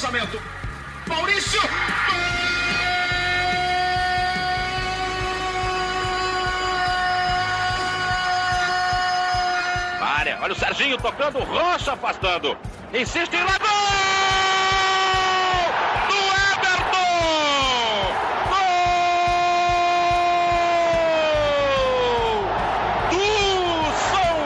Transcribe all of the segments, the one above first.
cruzamento. Maurício! Área, olha o Serginho tocando, Rocha afastando. Insiste lá, gol! Do Everton! Gol! Do São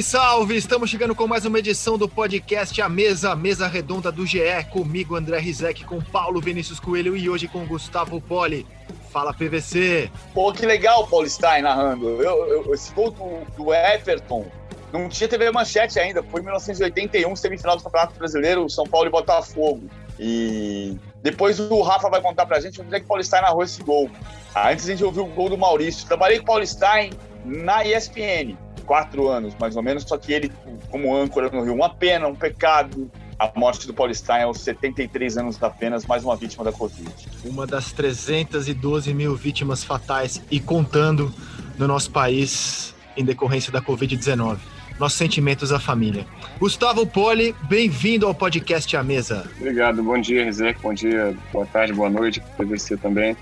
Salve, salve! Estamos chegando com mais uma edição do podcast A Mesa, mesa redonda do GE, comigo André Rizek, com Paulo Vinícius Coelho e hoje com Gustavo Poli. Fala PVC! Pô, que legal o Paul Stein narrando. Eu, eu, esse gol do, do Everton não tinha TV Manchete ainda, foi em 1981, semifinal do Campeonato Brasileiro, São Paulo e Botafogo. E depois o Rafa vai contar pra gente onde é que o Paul Stein narrou esse gol. Ah, antes a gente ouviu o gol do Maurício. Trabalhei com o Paul Stein na ESPN, quatro anos mais ou menos, só que ele, como âncora no Rio, uma pena, um pecado. A morte do Paul Stein aos 73 anos apenas, mais uma vítima da Covid. Uma das 312 mil vítimas fatais e contando no nosso país em decorrência da Covid-19. Nossos sentimentos à família. Gustavo Poli, bem-vindo ao podcast A Mesa. Obrigado, bom dia, Rizek, bom dia, boa tarde, boa noite, PVC também.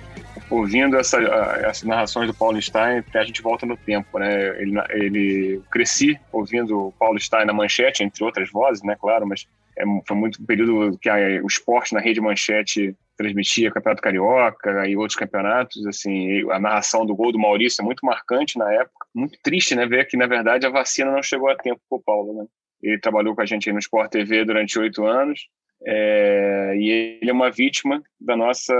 Ouvindo essa, essas narrações do Paulo Stein, a gente volta no tempo, né? Ele, ele cresci ouvindo o Paulo Stein na manchete, entre outras vozes, né? Claro, mas é, foi muito um período que a, o esporte na rede manchete transmitia Campeonato Carioca e outros campeonatos, assim, a narração do gol do Maurício é muito marcante na época. Muito triste, né, ver que, na verdade, a vacina não chegou a tempo para o Paulo, né? Ele trabalhou com a gente aí no Sport TV durante oito anos é, e ele é uma vítima da nossa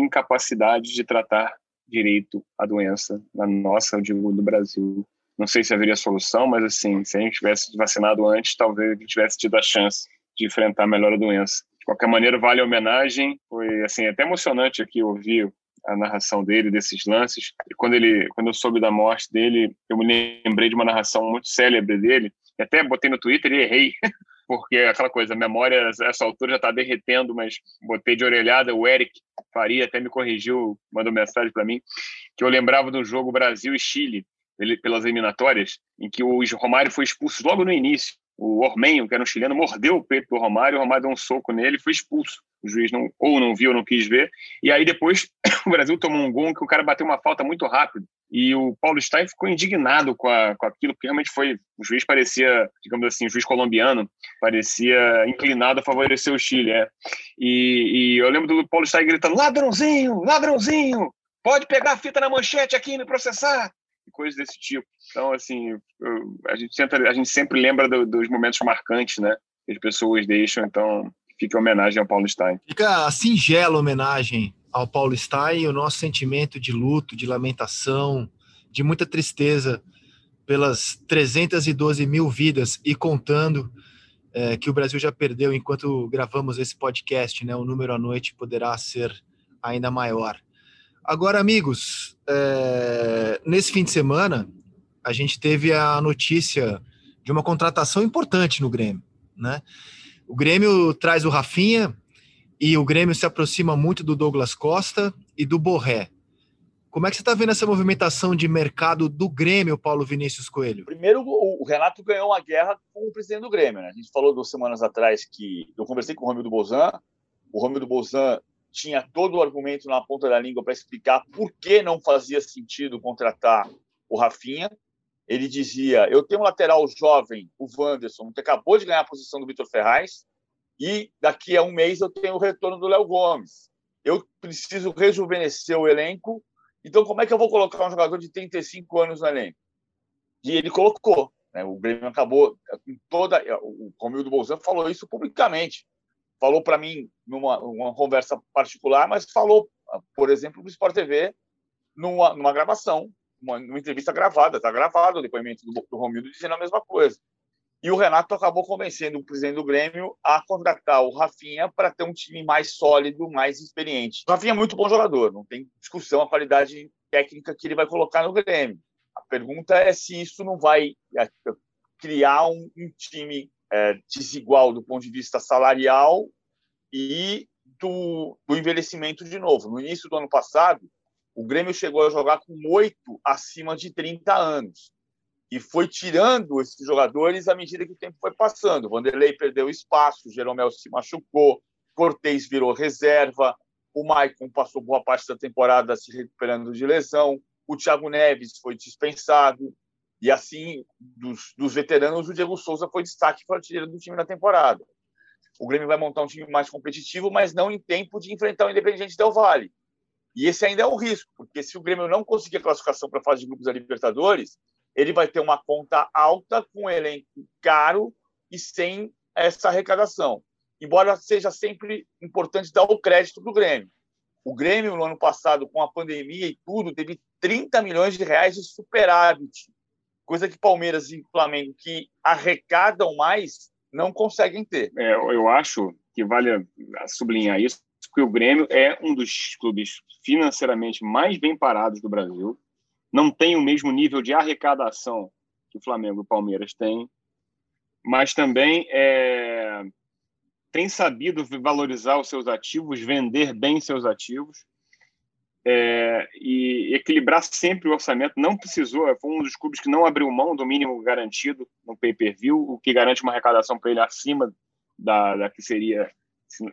incapacidade de tratar direito a doença na nossa, eu digo, do Brasil. Não sei se haveria solução, mas assim, se a gente tivesse vacinado antes, talvez a gente tivesse tido a chance de enfrentar melhor a doença. De qualquer maneira, vale a homenagem. Foi assim até emocionante aqui ouvir a narração dele desses lances. E quando ele, quando eu soube da morte dele, eu me lembrei de uma narração muito célebre dele. E até botei no Twitter e errei, porque aquela coisa, a memória essa altura já está derretendo, mas botei de orelhada. O Eric Faria até me corrigiu, mandou mensagem para mim, que eu lembrava do jogo Brasil e Chile, pelas eliminatórias, em que o Romário foi expulso logo no início. O Ormenho, que era um chileno, mordeu o peito do Romário, o Romário deu um soco nele e foi expulso. O juiz não, ou não viu, ou não quis ver. E aí depois o Brasil tomou um gol que o cara bateu uma falta muito rápido. E o Paulo Stein ficou indignado com, a, com aquilo, porque realmente foi. O juiz parecia, digamos assim, o juiz colombiano, parecia inclinado a favorecer o Chile. É. E, e eu lembro do Paulo Stein gritando: ladrãozinho, ladrãozinho, pode pegar a fita na manchete aqui e me processar coisas desse tipo. Então, assim, eu, a, gente sempre, a gente sempre lembra do, dos momentos marcantes, né? Que as pessoas deixam, então fica a homenagem ao Paulo Stein. Fica a singela homenagem ao Paulo Stein o nosso sentimento de luto, de lamentação, de muita tristeza pelas 312 mil vidas e contando é, que o Brasil já perdeu enquanto gravamos esse podcast, né? O número à noite poderá ser ainda maior. Agora, amigos, é, nesse fim de semana, a gente teve a notícia de uma contratação importante no Grêmio. Né? O Grêmio traz o Rafinha e o Grêmio se aproxima muito do Douglas Costa e do Borré. Como é que você está vendo essa movimentação de mercado do Grêmio, Paulo Vinícius Coelho? Primeiro, o Renato ganhou uma guerra com o presidente do Grêmio. Né? A gente falou duas semanas atrás que eu conversei com o Romildo Bozan. O Romildo Bozan tinha todo o argumento na ponta da língua para explicar por que não fazia sentido contratar o Rafinha. Ele dizia: Eu tenho um lateral jovem, o Wanderson, que acabou de ganhar a posição do Vitor Ferraz, e daqui a um mês eu tenho o retorno do Léo Gomes. Eu preciso rejuvenescer o elenco, então como é que eu vou colocar um jogador de 35 anos no elenco? E ele colocou. Né? O Grêmio acabou com toda. O Romildo Bolzano falou isso publicamente falou para mim numa, numa, conversa particular, mas falou, por exemplo, no Sport TV, numa, numa gravação, uma, numa entrevista gravada, está gravado o depoimento do, do Romildo dizendo a mesma coisa. E o Renato acabou convencendo o presidente do Grêmio a contratar o Rafinha para ter um time mais sólido, mais experiente. O Rafinha é muito bom jogador, não tem discussão a qualidade técnica que ele vai colocar no Grêmio. A pergunta é se isso não vai é, criar um, um time é, desigual do ponto de vista salarial e do, do envelhecimento de novo. No início do ano passado, o Grêmio chegou a jogar com oito acima de 30 anos e foi tirando esses jogadores à medida que o tempo foi passando. Vanderlei perdeu espaço, Jeromel se machucou, Cortez virou reserva, o Maicon passou boa parte da temporada se recuperando de lesão, o Thiago Neves foi dispensado, e assim, dos, dos veteranos, o Diego Souza foi destaque para o do time na temporada. O Grêmio vai montar um time mais competitivo, mas não em tempo de enfrentar o Independente Del Vale. E esse ainda é o risco, porque se o Grêmio não conseguir a classificação para a fase de grupos da Libertadores, ele vai ter uma conta alta com um elenco caro e sem essa arrecadação. Embora seja sempre importante dar o crédito para o Grêmio. O Grêmio, no ano passado, com a pandemia e tudo, teve 30 milhões de reais de superávit, coisa que Palmeiras e Flamengo, que arrecadam mais, não conseguem ter. É, eu acho que vale sublinhar isso, que o Grêmio é um dos clubes financeiramente mais bem parados do Brasil, não tem o mesmo nível de arrecadação que o Flamengo e o Palmeiras têm, mas também é, tem sabido valorizar os seus ativos, vender bem seus ativos é, e equilibrar sempre o orçamento. Não precisou, foi um dos clubes que não abriu mão do mínimo garantido no pay-per-view, o que garante uma arrecadação para ele acima da, da que seria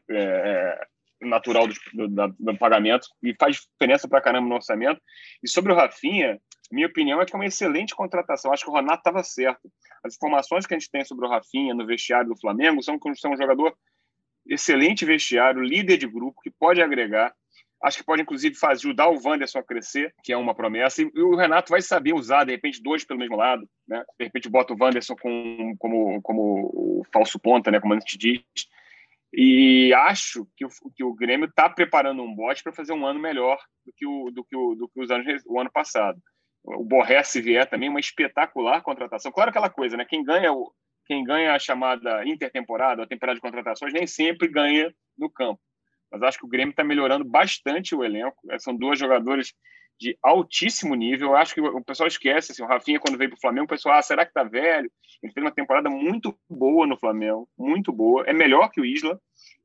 é, natural do, do, do, pagamento e faz diferença para caramba no orçamento. E sobre o Rafinha, minha opinião é que é uma excelente contratação. Acho que o Renato estava certo. As informações que a gente tem sobre o Rafinha no vestiário do Flamengo são que é um jogador excelente vestiário, líder de grupo, que pode agregar. Acho que pode, inclusive, fazer, ajudar o Wanderson a crescer, que é uma promessa. E, o Renato vai saber usar, de repente, dois pelo mesmo lado. Né? De repente, bota o Wanderson com, como, como falso ponta, né? como a gente diz e acho que o, que o Grêmio está preparando um bote para fazer um ano melhor do que, o, do que, o, do que os anos, o ano passado. O Borré, se vier, também uma espetacular contratação. Claro aquela coisa, né? Quem ganha, o, quem ganha a chamada intertemporada, a temporada de contratações, nem sempre ganha no campo. Mas acho que o Grêmio está melhorando bastante o elenco. São duas jogadores de altíssimo nível. Eu acho que o pessoal esquece, assim, o Rafinha, quando veio para o Flamengo, o pessoal, ah, será que está velho? Ele fez uma temporada muito boa no Flamengo, muito boa. É melhor que o Isla.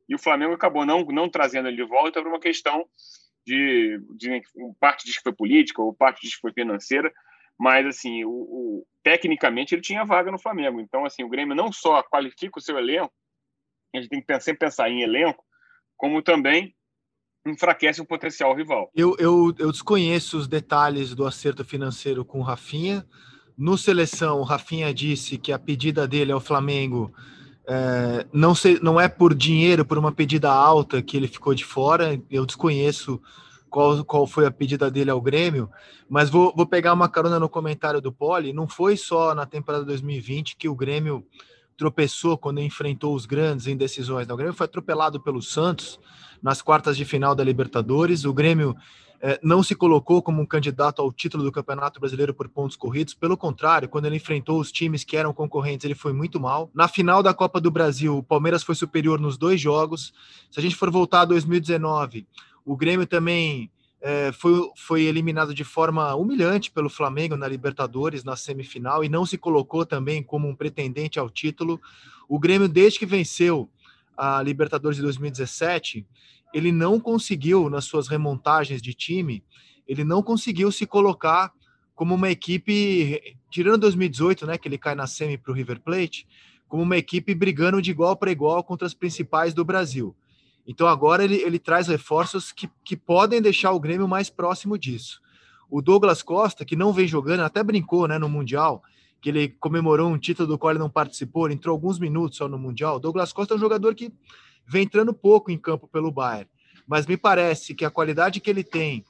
E o Flamengo acabou não, não trazendo ele de volta por uma questão de, de parte diz que foi política, ou parte diz que foi financeira. Mas, assim, o, o, tecnicamente ele tinha vaga no Flamengo. Então, assim, o Grêmio não só qualifica o seu elenco, a gente tem que sempre pensar em elenco, como também enfraquece o potencial rival. Eu, eu, eu desconheço os detalhes do acerto financeiro com o Rafinha. No seleção, o Rafinha disse que a pedida dele ao Flamengo é, não, sei, não é por dinheiro, por uma pedida alta que ele ficou de fora. Eu desconheço qual, qual foi a pedida dele ao Grêmio, mas vou, vou pegar uma carona no comentário do Poli. Não foi só na temporada 2020 que o Grêmio tropeçou quando enfrentou os grandes em decisões. O Grêmio foi atropelado pelo Santos nas quartas de final da Libertadores. O Grêmio eh, não se colocou como um candidato ao título do Campeonato Brasileiro por pontos corridos. Pelo contrário, quando ele enfrentou os times que eram concorrentes, ele foi muito mal. Na final da Copa do Brasil, o Palmeiras foi superior nos dois jogos. Se a gente for voltar a 2019, o Grêmio também é, foi, foi eliminado de forma humilhante pelo Flamengo na Libertadores, na semifinal, e não se colocou também como um pretendente ao título. O Grêmio, desde que venceu a Libertadores de 2017, ele não conseguiu, nas suas remontagens de time, ele não conseguiu se colocar como uma equipe, tirando 2018, né, que ele cai na semi para o River Plate, como uma equipe brigando de igual para igual contra as principais do Brasil. Então agora ele, ele traz reforços que, que podem deixar o Grêmio mais próximo disso. O Douglas Costa, que não vem jogando, até brincou né, no Mundial, que ele comemorou um título do qual ele não participou, ele entrou alguns minutos só no Mundial. Douglas Costa é um jogador que vem entrando pouco em campo pelo Bayern, mas me parece que a qualidade que ele tem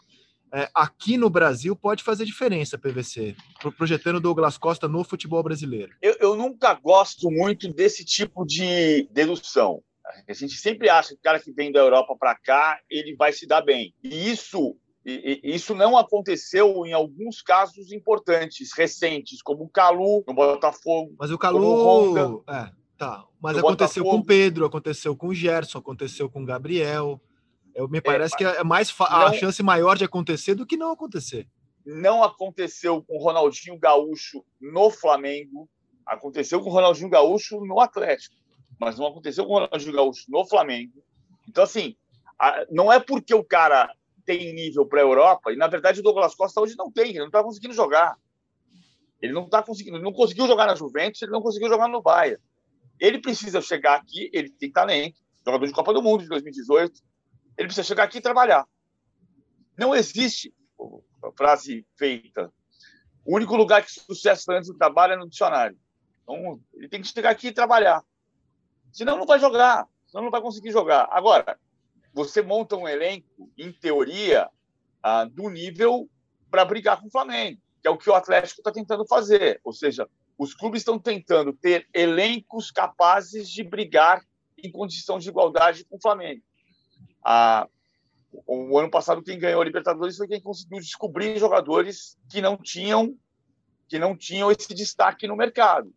é, aqui no Brasil pode fazer diferença, PVC, projetando Douglas Costa no futebol brasileiro. Eu, eu nunca gosto muito desse tipo de dedução. A gente sempre acha que o cara que vem da Europa para cá ele vai se dar bem. E isso e, isso não aconteceu em alguns casos importantes, recentes, como o Calu no Botafogo. Mas o Calu. É, tá. Mas aconteceu Botafogo. com o Pedro, aconteceu com o Gerson, aconteceu com o Gabriel. Eu, me é, parece é, que é mais não, a chance maior de acontecer do que não acontecer. Não aconteceu com o Ronaldinho Gaúcho no Flamengo. Aconteceu com o Ronaldinho Gaúcho no Atlético, mas não aconteceu com o Ronaldinho Gaúcho no Flamengo. Então, assim, não é porque o cara tem nível para a Europa, e na verdade o Douglas Costa hoje não tem, ele não está conseguindo jogar. Ele não está conseguindo, não conseguiu jogar na Juventus, ele não conseguiu jogar no Bayern. Ele precisa chegar aqui, ele tem talento, jogador de Copa do Mundo de 2018, ele precisa chegar aqui e trabalhar. Não existe frase feita. O único lugar que sucesso antes do trabalho é no dicionário. Então, ele tem que chegar aqui e trabalhar. Senão não vai jogar, senão não vai conseguir jogar. Agora, você monta um elenco, em teoria, ah, do nível para brigar com o Flamengo, que é o que o Atlético está tentando fazer. Ou seja, os clubes estão tentando ter elencos capazes de brigar em condição de igualdade com o Flamengo. Ah, o ano passado quem ganhou a Libertadores foi quem conseguiu descobrir jogadores que não tinham que não tinham esse destaque no mercado.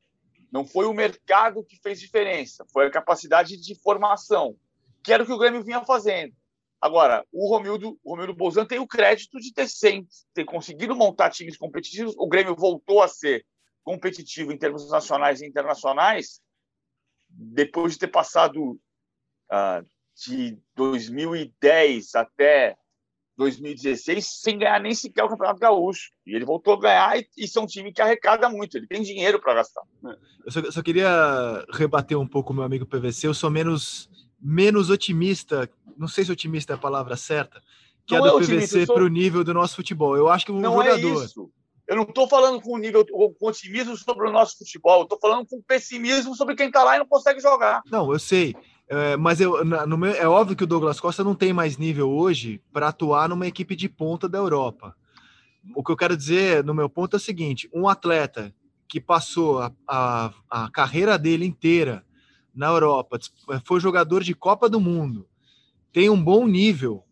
Não foi o mercado que fez diferença, foi a capacidade de formação, que era o que o Grêmio vinha fazendo. Agora, o Romildo, o Romildo Bolzan tem o crédito de ter, sempre, ter conseguido montar times competitivos. O Grêmio voltou a ser competitivo em termos nacionais e internacionais depois de ter passado ah, de 2010 até 2016 sem ganhar nem sequer o Campeonato Gaúcho. E ele voltou a ganhar e isso é um time que arrecada muito, ele tem dinheiro para gastar. Eu só, só, queria rebater um pouco o meu amigo PVC, eu sou menos, menos otimista, não sei se otimista é a palavra certa, que não é do é PVC sou... para o nível do nosso futebol. Eu acho que um não jogador... É isso. Eu não estou falando com nível com otimismo sobre o nosso futebol, eu estou falando com pessimismo sobre quem está lá e não consegue jogar. Não, eu sei. É, mas eu, no meu, é óbvio que o Douglas Costa não tem mais nível hoje para atuar numa equipe de ponta da Europa. O que eu quero dizer, no meu ponto, é o seguinte: um atleta que passou a, a, a carreira dele inteira na Europa, foi jogador de Copa do Mundo, tem um bom nível,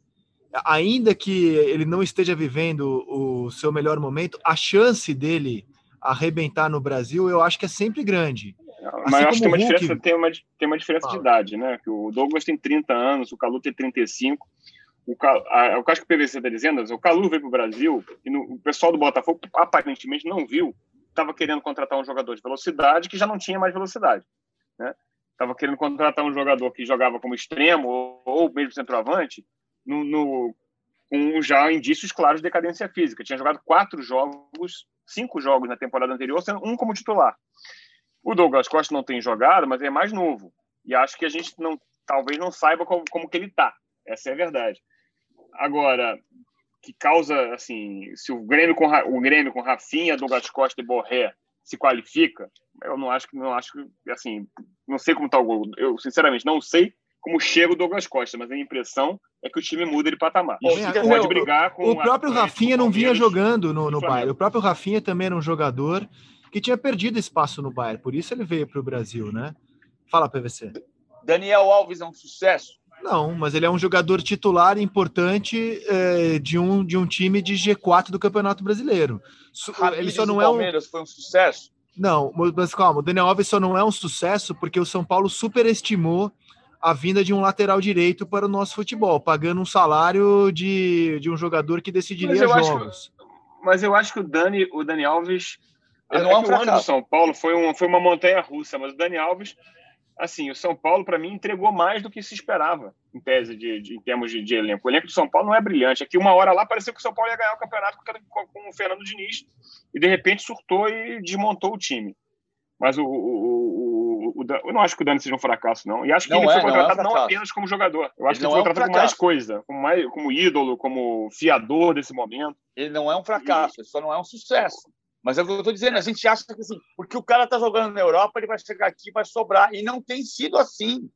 ainda que ele não esteja vivendo o seu melhor momento, a chance dele arrebentar no Brasil, eu acho que é sempre grande. Assim Mas eu acho que tem uma, Hulk... diferença, tem uma, tem uma diferença de idade, né? Que o Douglas tem 30 anos, o Calu tem 35. O, Cal, a, o que o PVC está dizendo, o Calu veio para o Brasil e no, o pessoal do Botafogo aparentemente não viu, estava querendo contratar um jogador de velocidade que já não tinha mais velocidade. Né? Estava querendo contratar um jogador que jogava como extremo ou, ou mesmo centroavante, no, no, com já indícios claros de decadência física. Tinha jogado quatro jogos, cinco jogos na temporada anterior, sendo um como titular. O Douglas Costa não tem jogado, mas é mais novo. E acho que a gente não, talvez não saiba como, como que ele está. Essa é a verdade. Agora, que causa, assim, se o Grêmio com, o Grêmio com Rafinha, Douglas Costa e Borré se qualifica, eu não acho que, não acho que, assim, não sei como está o gol. Eu, sinceramente, não sei como chega o Douglas Costa, mas a impressão é que o time muda de patamar. É, pode brigar com o próprio Rafinha não vinha jogando no, no Bayern. O próprio Rafinha também era um jogador que tinha perdido espaço no Bayern, por isso ele veio para o Brasil, né? Fala, PVC. Daniel Alves é um sucesso? Não, mas ele é um jogador titular importante é, de, um, de um time de G4 do Campeonato Brasileiro. ele só não é um... Palmeiras foi um sucesso? Não, mas calma, o Daniel Alves só não é um sucesso porque o São Paulo superestimou a vinda de um lateral direito para o nosso futebol, pagando um salário de, de um jogador que decidiria mas jogos. Acho, mas eu acho que o Dani, o Dani Alves ele não é um o ano do São Paulo foi, um, foi uma montanha russa, mas o Dani Alves, assim, o São Paulo, para mim, entregou mais do que se esperava, em tese, de, de em termos de, de, elenco. O elenco do São Paulo não é brilhante. Aqui, uma hora lá, pareceu que o São Paulo ia ganhar o campeonato com, com o Fernando Diniz, e de repente surtou e desmontou o time. Mas o, o, o, eu não acho que o Dani seja um fracasso, não. E acho que não ele é, foi contratado não, é não, apenas como jogador. Eu acho ele que ele foi contratado é um como mais coisa, como, mais, como ídolo, como fiador desse momento. Ele não é um fracasso, e... ele só não é um sucesso. Mas é o que eu estou dizendo, a gente acha que assim, porque o cara está jogando na Europa, ele vai chegar aqui vai sobrar. E não tem sido assim.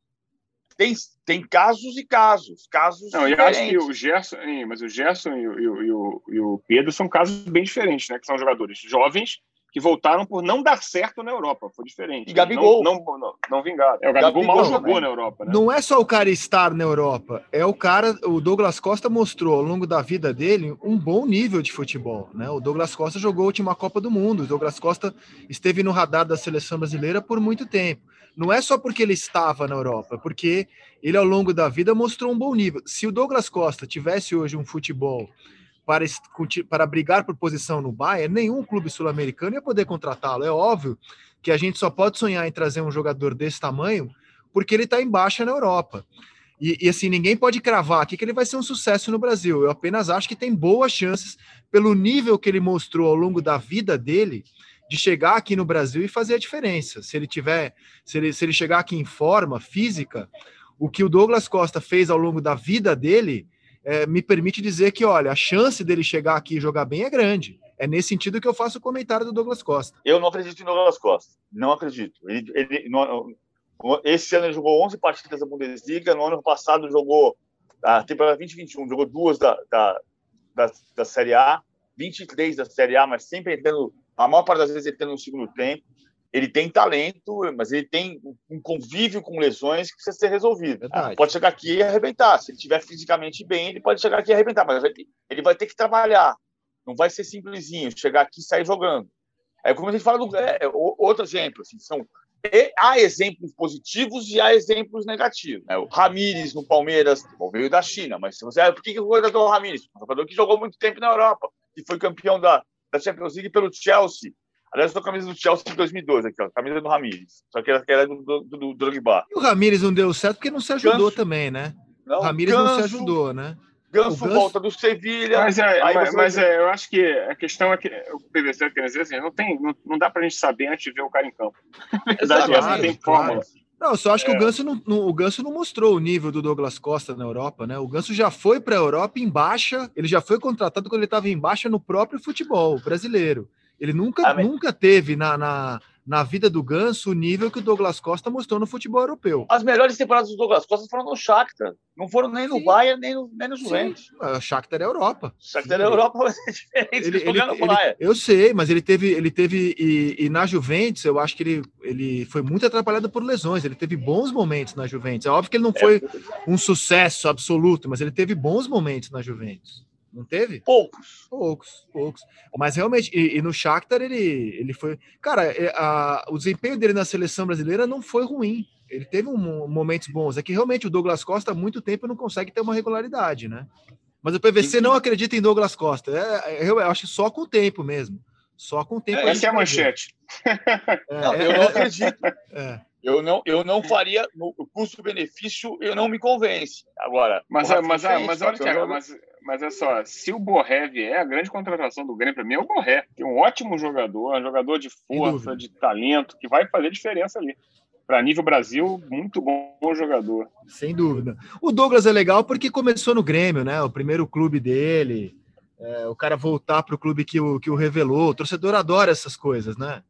Tem, tem casos e casos, casos Não, eu acho que o Gerson, mas o Gerson e o, e, o, e o Pedro são casos bem diferentes, né? Que são jogadores jovens que voltaram por não dar certo na Europa. Foi diferente. E Gabigol. Não, não, não, não vingaram. É, o Gabigol, Gabigol mal jogou na Europa. Né? Não é só o cara estar na Europa, é o cara. O Douglas Costa mostrou ao longo da vida dele um bom nível de futebol. Né? O Douglas Costa jogou a última Copa do Mundo. O Douglas Costa esteve no radar da seleção brasileira por muito tempo. Não é só porque ele estava na Europa, é porque ele ao longo da vida mostrou um bom nível. Se o Douglas Costa tivesse hoje um futebol para, para brigar por posição no Bayern, nenhum clube sul-americano ia poder contratá-lo. É óbvio que a gente só pode sonhar em trazer um jogador desse tamanho porque ele está em baixa na Europa. E, e, assim, ninguém pode cravar aqui que ele vai ser um sucesso no Brasil. Eu apenas acho que tem boas chances, pelo nível que ele mostrou ao longo da vida dele, de chegar aqui no Brasil e fazer a diferença. Se ele tiver, se ele, se ele chegar aqui em forma física, o que o Douglas Costa fez ao longo da vida dele é, me permite dizer que, olha, a chance dele chegar aqui e jogar bem é grande. É nesse sentido que eu faço o comentário do Douglas Costa. Eu não acredito em Douglas Costa. Não acredito. Ele, ele, no, esse ano ele jogou 11 partidas da Bundesliga. No ano passado jogou a temporada 2021, jogou duas da, da, da, da Série A, 23 da Série A, mas sempre entrando a maior parte das vezes tem no segundo tempo. Ele tem talento, mas ele tem um convívio com lesões que precisa ser resolvido. Verdade. Pode chegar aqui e arrebentar. Se ele estiver fisicamente bem, ele pode chegar aqui e arrebentar, mas ele vai ter que trabalhar. Não vai ser simplesinho chegar aqui e sair jogando. É como a gente fala do é, é outro exemplo. Assim, são há exemplos positivos e há exemplos negativos. Né? O Ramires no Palmeiras veio da China, mas se você por que, que o jogador Ramires? Um jogador que jogou muito tempo na Europa e foi campeão da, da Champions League pelo Chelsea. Aliás, eu tô com a camisa do Chelsea de 2012 aqui, ó, camisa do Ramires. Só que era do, do, do, do Drogba. E o Ramires não deu certo porque não se ajudou Ganso, também, né? Não, o Ramires Ganso, não se ajudou, né? Ganso, Ganso, volta do Sevilha. Mas, é, mas, mas é, eu acho que a questão é que o PVC quer dizer assim, não, tem, não, não dá pra gente saber antes de ver o cara em campo. Exato, não tem claro. Não, eu só acho é. que o é. Ganso não, não, o Ganso não mostrou o nível do Douglas Costa na Europa, né? O Ganso já foi para a Europa em baixa, ele já foi contratado quando ele estava em baixa no próprio futebol brasileiro. Ele nunca, ah, nunca teve na, na, na vida do Ganso o nível que o Douglas Costa mostrou no futebol europeu. As melhores temporadas do Douglas Costa foram no Shakhtar. Não foram nem no Sim. Bayern, nem no, nem no Juventus. O Shakhtar é Europa. Shakhtar é Europa vai ser diferente. Ele, ele, ele, eu sei, mas ele teve... Ele teve e, e, na Juventus, eu acho que ele, ele foi muito atrapalhado por lesões. Ele teve bons momentos na Juventus. É óbvio que ele não é. foi um sucesso absoluto, mas ele teve bons momentos na Juventus. Não teve? Poucos. Poucos, poucos. Mas realmente, e, e no Shakhtar ele, ele foi. Cara, é, a, o desempenho dele na seleção brasileira não foi ruim. Ele teve um, momentos bons. É que realmente o Douglas Costa há muito tempo não consegue ter uma regularidade, né? Mas o PVC não acredita em Douglas Costa. É, é, eu acho que só com o tempo mesmo. Só com o tempo. É, essa é a manchete. É, não, eu não acredito. Eu não, eu não faria no custo-benefício, eu não me convence. Agora, mas, mas, mas, mas olha, Thiago, mas mas é só, se o Borré vier, a grande contratação do Grêmio para mim é o Borré. Tem um ótimo jogador, um jogador de força, de talento, que vai fazer diferença ali. Para nível Brasil, muito bom jogador. Sem dúvida. O Douglas é legal porque começou no Grêmio, né? O primeiro clube dele. É, o cara voltar para o clube que o, que o revelou. O torcedor adora essas coisas, né?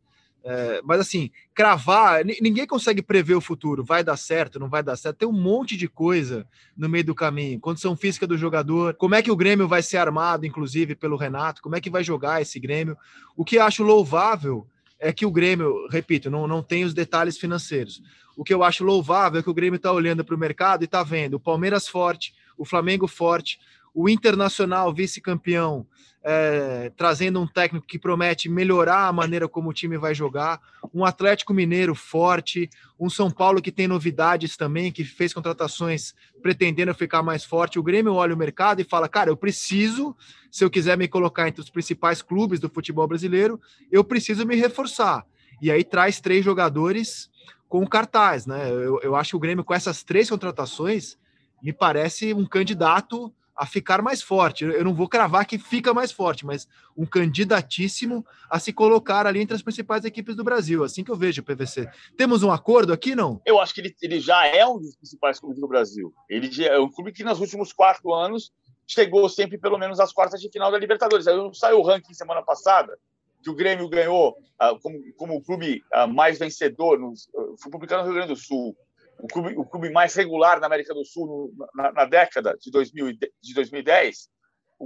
É, mas assim, cravar, ninguém consegue prever o futuro. Vai dar certo, não vai dar certo. Tem um monte de coisa no meio do caminho. Condição física do jogador, como é que o Grêmio vai ser armado, inclusive, pelo Renato, como é que vai jogar esse Grêmio. O que acho louvável é que o Grêmio, repito, não, não tem os detalhes financeiros. O que eu acho louvável é que o Grêmio está olhando para o mercado e está vendo o Palmeiras forte, o Flamengo forte, o Internacional vice-campeão é, trazendo um técnico que promete melhorar a maneira como o time vai jogar, um Atlético Mineiro forte, um São Paulo que tem novidades também, que fez contratações pretendendo ficar mais forte. O Grêmio olha o mercado e fala: cara, eu preciso, se eu quiser me colocar entre os principais clubes do futebol brasileiro, eu preciso me reforçar. E aí traz três jogadores com cartaz, né? Eu, eu acho que o Grêmio, com essas três contratações, me parece um candidato a ficar mais forte. Eu não vou cravar que fica mais forte, mas um candidatíssimo a se colocar ali entre as principais equipes do Brasil. Assim que eu vejo o PVC. Temos um acordo aqui, não? Eu acho que ele, ele já é um dos principais clubes do Brasil. Ele é um clube que nos últimos quatro anos chegou sempre pelo menos às quartas de final da Libertadores. Saiu o ranking semana passada que o Grêmio ganhou uh, como, como o clube uh, mais vencedor, no, foi publicado no Rio Grande do Sul o clube, o clube mais regular na América do Sul na, na década de, 2000, de 2010,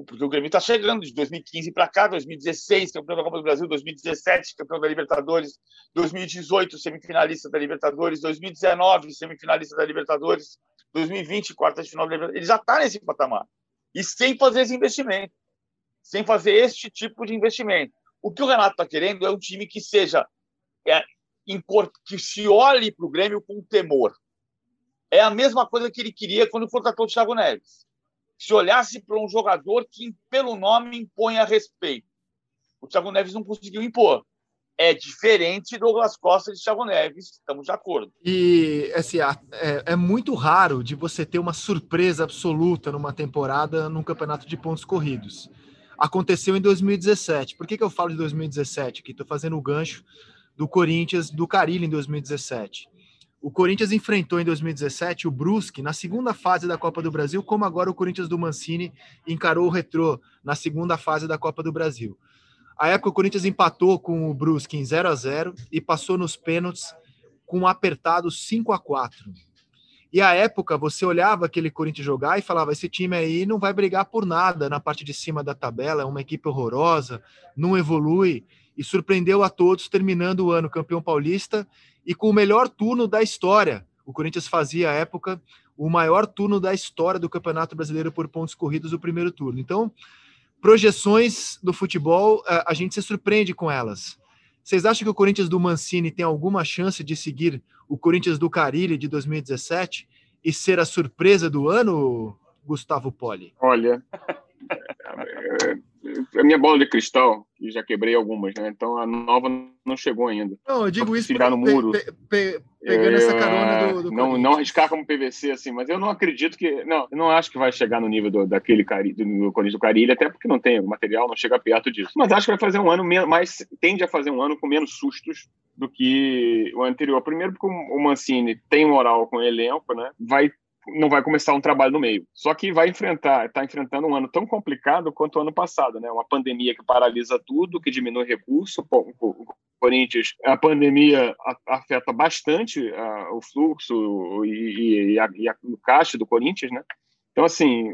porque o Grêmio está chegando de 2015 para cá, 2016, campeão da Copa do Brasil, 2017, campeão da Libertadores, 2018, semifinalista da Libertadores, 2019, semifinalista da Libertadores, 2020, quarta de final da Libertadores. Ele já está nesse patamar. E sem fazer esse investimento, sem fazer este tipo de investimento. O que o Renato está querendo é um time que seja é, que se olhe para o Grêmio com temor. É a mesma coisa que ele queria quando contratou o Thiago Neves. se olhasse para um jogador que, pelo nome, impõe a respeito. O Thiago Neves não conseguiu impor. É diferente do Douglas Costa de Thiago Neves, estamos de acordo. E assim, é, é muito raro de você ter uma surpresa absoluta numa temporada num campeonato de pontos corridos. Aconteceu em 2017. Por que, que eu falo de 2017? Que estou fazendo o gancho do Corinthians, do Carilho em 2017. O Corinthians enfrentou em 2017 o Brusque na segunda fase da Copa do Brasil, como agora o Corinthians do Mancini encarou o Retrô na segunda fase da Copa do Brasil. A época o Corinthians empatou com o Brusque em 0 a 0 e passou nos pênaltis com um apertado 5 a 4. E a época você olhava aquele Corinthians jogar e falava: esse time aí não vai brigar por nada na parte de cima da tabela, é uma equipe horrorosa, não evolui. E surpreendeu a todos, terminando o ano campeão paulista e com o melhor turno da história. O Corinthians fazia à época o maior turno da história do Campeonato Brasileiro por pontos corridos do primeiro turno. Então, projeções do futebol, a gente se surpreende com elas. Vocês acham que o Corinthians do Mancini tem alguma chance de seguir o Corinthians do Carilli de 2017 e ser a surpresa do ano, Gustavo Poli? Olha, a minha bola de cristal, que já quebrei algumas, né? Então a nova não chegou ainda. Não, eu digo isso para no muro. Pe, pe, pegando é, essa carona do, do não, não arriscar como PVC assim, mas eu não acredito que, não, eu não acho que vai chegar no nível do, daquele cari, do, do Corinthians do Carilho, até porque não tem o material, não chega perto disso. Mas acho que vai fazer um ano mais tende a fazer um ano com menos sustos do que o anterior. Primeiro porque o Mancini tem moral com o elenco, né? Vai não vai começar um trabalho no meio. Só que vai enfrentar, está enfrentando um ano tão complicado quanto o ano passado, né? Uma pandemia que paralisa tudo, que diminui recurso. O Corinthians, a pandemia afeta bastante o fluxo e, e, a, e a, o caixa do Corinthians, né? Então, assim,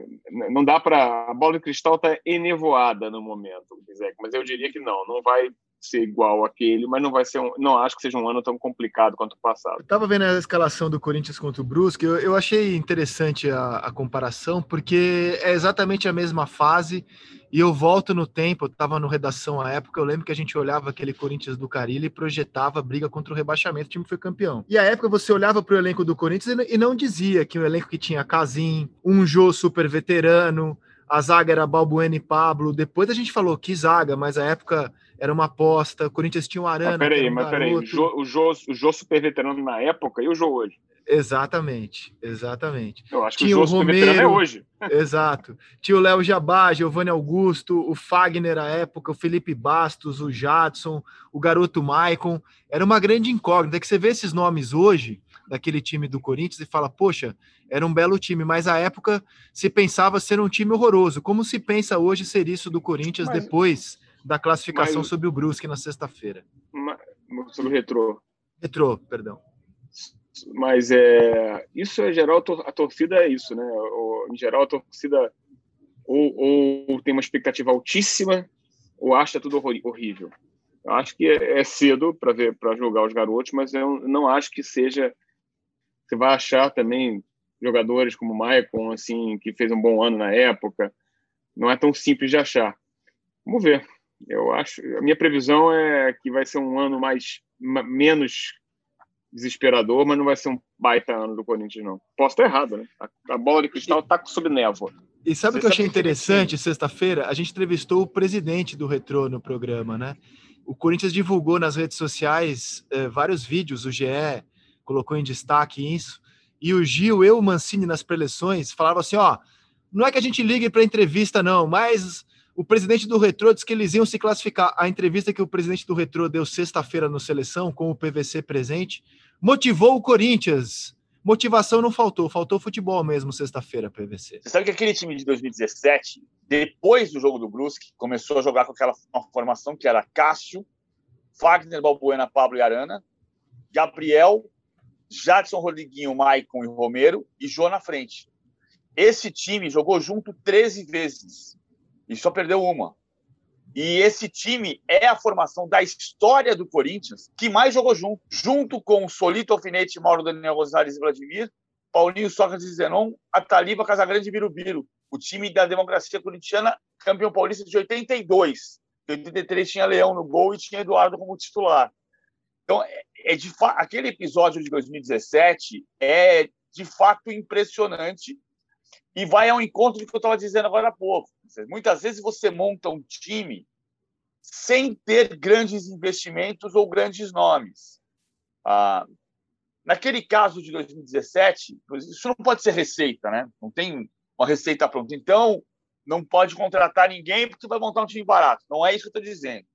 não dá para. A bola de cristal está enevoada no momento, mas eu diria que não, não vai ser igual aquele, mas não vai ser um, não acho que seja um ano tão complicado quanto o passado. Eu tava vendo a escalação do Corinthians contra o Brusque, eu, eu achei interessante a, a, comparação, porque é exatamente a mesma fase, e eu volto no tempo, eu no redação à época, eu lembro que a gente olhava aquele Corinthians do Carilli e projetava briga contra o rebaixamento, o time foi campeão. E à época você olhava para o elenco do Corinthians e não dizia que o elenco que tinha Casim, um Jô super veterano, a zaga era Balbuena e Pablo, depois a gente falou que zaga, mas a época era uma aposta. O Corinthians tinha um Arana. Mas peraí, um mas peraí. O Jô, o, Jô, o Jô super veterano na época e o Jô hoje? Exatamente, exatamente. Eu acho que tinha o, Jô o Romero é hoje. Exato. Tinha o Léo Jabá, Giovanni Augusto, o Fagner à época, o Felipe Bastos, o Jadson, o garoto Maicon. Era uma grande incógnita. Que você vê esses nomes hoje daquele time do Corinthians e fala, poxa, era um belo time, mas à época se pensava ser um time horroroso. Como se pensa hoje ser isso do Corinthians mas... depois da classificação Mas, sobre o Brusque na sexta-feira. Sobre o retrô. Retrô, perdão. Mas é, isso é geral, a torcida é isso, né? em geral, a torcida ou, ou tem uma expectativa altíssima ou acha tudo horrível. Eu acho que é, é cedo para ver, para julgar os garotos, mas eu não acho que seja. Você vai achar também jogadores como o Maicon, assim, que fez um bom ano na época. Não é tão simples de achar. Vamos ver. Eu acho, a minha previsão é que vai ser um ano mais menos desesperador, mas não vai ser um baita ano do Corinthians não. Posso estar errado, né? A, a bola de cristal está sob névoa. E sabe o que eu achei interessante sexta-feira? A gente entrevistou o presidente do Retrô no programa, né? O Corinthians divulgou nas redes sociais eh, vários vídeos, o GE colocou em destaque isso. E o Gil, eu, o Mancini nas preleções, falavam assim: ó, não é que a gente ligue para entrevista, não, mas o presidente do Retrô disse que eles iam se classificar. A entrevista que o presidente do Retrô deu sexta-feira no Seleção, com o PVC presente, motivou o Corinthians. Motivação não faltou, faltou futebol mesmo sexta-feira, PVC. Você sabe que aquele time de 2017, depois do jogo do Brusque, começou a jogar com aquela formação que era Cássio, Fagner, Balbuena, Pablo e Arana, Gabriel, Jadson, Rodriguinho, Maicon e Romero e Jô na frente. Esse time jogou junto 13 vezes e só perdeu uma. E esse time é a formação da história do Corinthians que mais jogou junto, junto com Solito Alfinete, Mauro Daniel Rosales e Vladimir, Paulinho Sócrates Zenon, Ataliba Casagrande e Birubiru. O time da democracia corintiana, campeão paulista de 82. Em 83 tinha Leão no gol e tinha Eduardo como titular. Então, é, é de aquele episódio de 2017 é de fato impressionante E vai ao encontro do que eu estava dizendo agora há pouco. Muitas vezes você monta um time sem ter grandes investimentos ou grandes nomes. Ah, naquele caso de 2017, isso não pode ser receita, né? Não tem uma receita pronta. Então, não pode contratar ninguém porque vai montar um time barato. Não é isso que eu estou dizendo.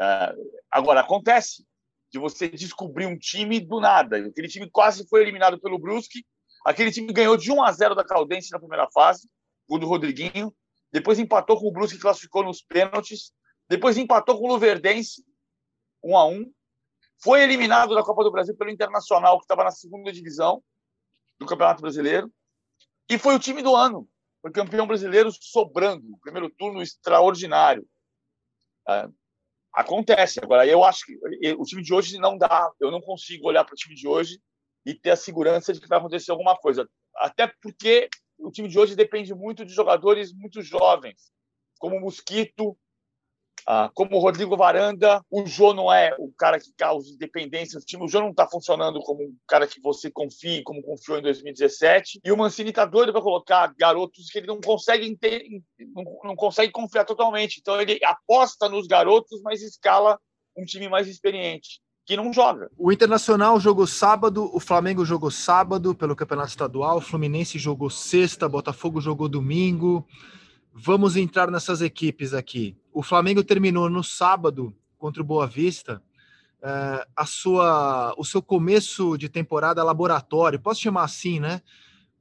Ah, agora, acontece de você descobrir um time do nada. Aquele time quase foi eliminado pelo Brusque. Aquele time ganhou de 1 a 0 da Caldense na primeira fase, o do Rodriguinho. Depois empatou com o Brusque, que classificou nos pênaltis. Depois empatou com o Luverdense, 1 a 1 Foi eliminado da Copa do Brasil pelo Internacional, que estava na segunda divisão do Campeonato Brasileiro. E foi o time do ano. Foi campeão brasileiro sobrando. Primeiro turno extraordinário. É, acontece. Agora, eu acho que o time de hoje não dá. Eu não consigo olhar para o time de hoje e ter a segurança de que vai acontecer alguma coisa. Até porque o time de hoje depende muito de jogadores muito jovens, como o Mosquito, ah, como o Rodrigo Varanda, o Jô não é o cara que causa independência do time, o Jô não está funcionando como um cara que você confie, como confiou em 2017, e o Mancini está doido para colocar garotos que ele não consegue ter, não consegue confiar totalmente. Então ele aposta nos garotos, mas escala um time mais experiente que não joga. O Internacional jogou sábado, o Flamengo jogou sábado pelo Campeonato Estadual, o Fluminense jogou sexta, Botafogo jogou domingo. Vamos entrar nessas equipes aqui. O Flamengo terminou no sábado contra o Boa Vista. Uh, a sua, o seu começo de temporada laboratório, posso chamar assim, né?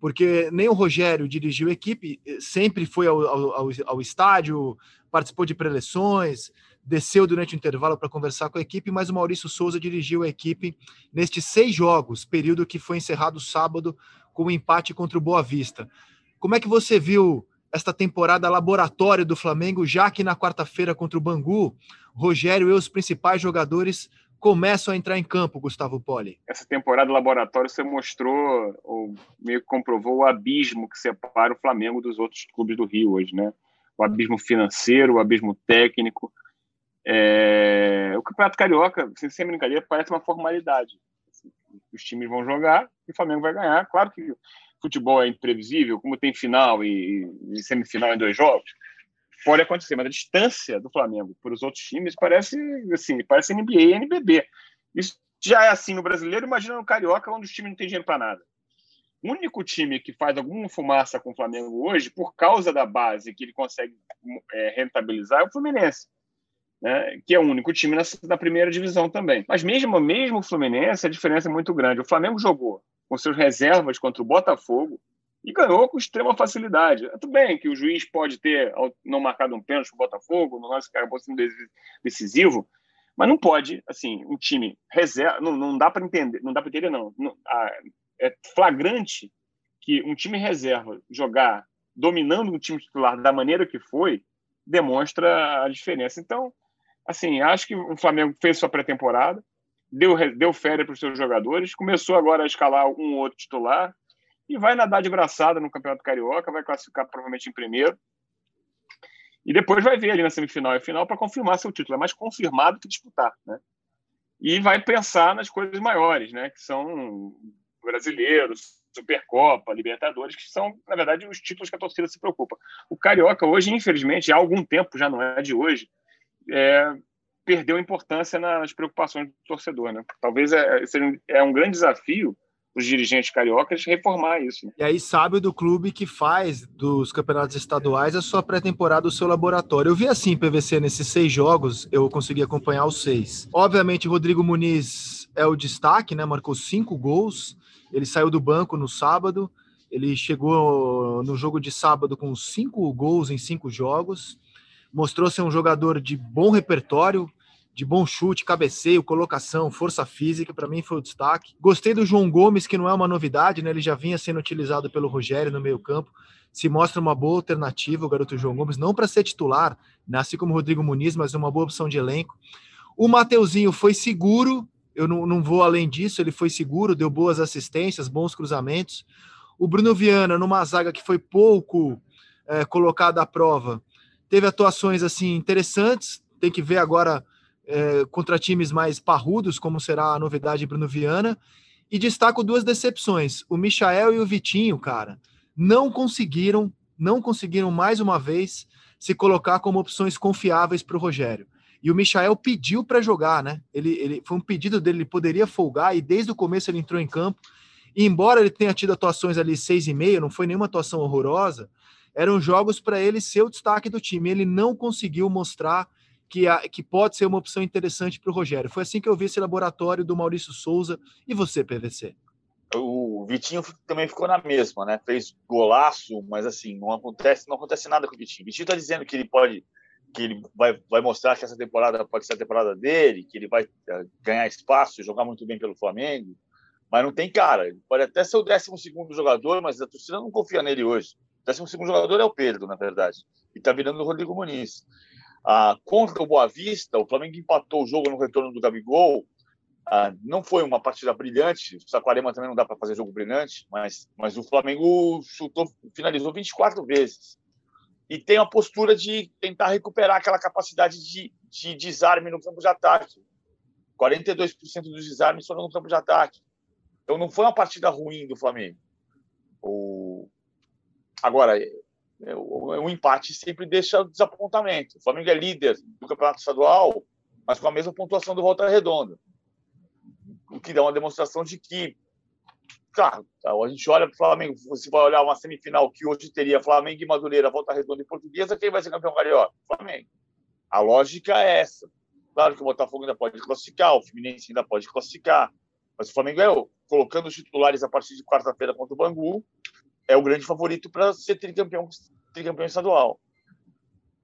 Porque nem o Rogério dirigiu a equipe, sempre foi ao, ao, ao estádio, participou de preleções, desceu durante o intervalo para conversar com a equipe, mas o Maurício Souza dirigiu a equipe nestes seis jogos, período que foi encerrado sábado com o um empate contra o Boa Vista. Como é que você viu esta temporada laboratório do Flamengo, já que na quarta-feira contra o Bangu, Rogério e os principais jogadores começam a entrar em campo, Gustavo Poli. Essa temporada laboratório você mostrou, ou meio que comprovou o abismo que separa o Flamengo dos outros clubes do Rio hoje, né? O abismo financeiro, o abismo técnico. É... O Campeonato Carioca, sem brincadeira, parece uma formalidade. Os times vão jogar e o Flamengo vai ganhar. Claro que futebol é imprevisível, como tem final e, e semifinal em dois jogos, pode acontecer, mas a distância do Flamengo para os outros times parece assim, parece NBA e NBB. Isso já é assim no brasileiro, imagina no Carioca, onde os times não têm dinheiro para nada. O único time que faz alguma fumaça com o Flamengo hoje, por causa da base que ele consegue é, rentabilizar, é o Fluminense. Né, que é o único time na, na, primeira divisão também. Mas mesmo, mesmo o Fluminense, a diferença é muito grande. O Flamengo jogou com seus reservas contra o Botafogo e ganhou com extrema facilidade. Tudo bem que o juiz pode ter não marcado um pênalti para o Botafogo, no lance que acabou sendo decisivo, mas não pode, assim, um time reserva, não, não dá para entender, não dá para entender, não. não a, é flagrante que um time reserva jogar dominando um time titular da maneira que foi, demonstra a diferença. Então, assim, acho que o Flamengo fez sua pré-temporada, deu, deu férias para os seus jogadores, começou agora a escalar um outro titular e vai nadar de braçada no Campeonato Carioca, vai classificar provavelmente em primeiro. E depois vai ver ali na semifinal e final para confirmar seu título. É mais confirmado que disputar, né? E vai pensar nas coisas maiores, né? Que são brasileiros, Supercopa, Libertadores, que são, na verdade, os títulos que a torcida se preocupa. O Carioca hoje, infelizmente, há algum tempo, já não é de hoje, é, perdeu importância nas preocupações do torcedor. Né? Talvez é, seja um, é um grande desafio os dirigentes cariocas reformar isso. Né? E aí sabe do clube que faz dos campeonatos estaduais a sua pré-temporada, o seu laboratório. Eu vi assim, PVC, nesses seis jogos, eu consegui acompanhar os seis. Obviamente, Rodrigo Muniz é o destaque, né? Marcou cinco gols. Ele saiu do banco no sábado. Ele chegou no jogo de sábado com cinco gols em cinco jogos. Mostrou ser um jogador de bom repertório, de bom chute, cabeceio, colocação, força física, para mim foi o destaque. Gostei do João Gomes, que não é uma novidade, né? Ele já vinha sendo utilizado pelo Rogério no meio-campo. Se mostra uma boa alternativa o garoto João Gomes, não para ser titular, né? assim como o Rodrigo Muniz, mas uma boa opção de elenco. O Mateuzinho foi seguro, eu não, não vou além disso, ele foi seguro, deu boas assistências, bons cruzamentos. O Bruno Viana, numa zaga que foi pouco é, colocada à prova, teve atuações assim interessantes. Tem que ver agora é, contra times mais parrudos, como será a novidade Bruno Viana. E destaco duas decepções: o Michael e o Vitinho, cara. não conseguiram, não conseguiram mais uma vez se colocar como opções confiáveis para o Rogério. E o Michael pediu para jogar, né? Ele, ele foi um pedido dele, ele poderia folgar e desde o começo ele entrou em campo. E embora ele tenha tido atuações ali seis e meio, não foi nenhuma atuação horrorosa, eram jogos para ele ser o destaque do time. Ele não conseguiu mostrar que, a, que pode ser uma opção interessante para o Rogério. Foi assim que eu vi esse laboratório do Maurício Souza. E você, PVC? O Vitinho também ficou na mesma, né? Fez golaço, mas assim, não acontece, não acontece nada com o Vitinho. O Vitinho está dizendo que ele pode que ele vai, vai mostrar que essa temporada pode ser a temporada dele, que ele vai eh, ganhar espaço, jogar muito bem pelo Flamengo, mas não tem cara. Ele pode até ser o 12 jogador, mas a torcida não confia nele hoje. O 12 jogador é o Pedro, na verdade, e está virando o Rodrigo Muniz. Ah, contra o Boa Vista, o Flamengo empatou o jogo no retorno do Gabigol. Ah, não foi uma partida brilhante. O Saquarema também não dá para fazer jogo brilhante, mas, mas o Flamengo chutou, finalizou 24 vezes e tem a postura de tentar recuperar aquela capacidade de, de desarme no campo de ataque. 42% dos desarmes foram no campo de ataque. Então não foi uma partida ruim do Flamengo. O... Agora, é, é, o, empate sempre deixa desapontamento. O Flamengo é líder do campeonato estadual, mas com a mesma pontuação do Volta Redonda. O que dá uma demonstração de que Claro, tá, a gente olha para o Flamengo, você vai olhar uma semifinal que hoje teria Flamengo e Madureira, Volta Redonda e Portuguesa, quem vai ser campeão carioca? Flamengo. A lógica é essa. Claro que o Botafogo ainda pode classificar, o Fluminense ainda pode classificar, mas o Flamengo é, colocando os titulares a partir de quarta-feira contra o Bangu, é o grande favorito para ser tricampeão, tricampeão estadual.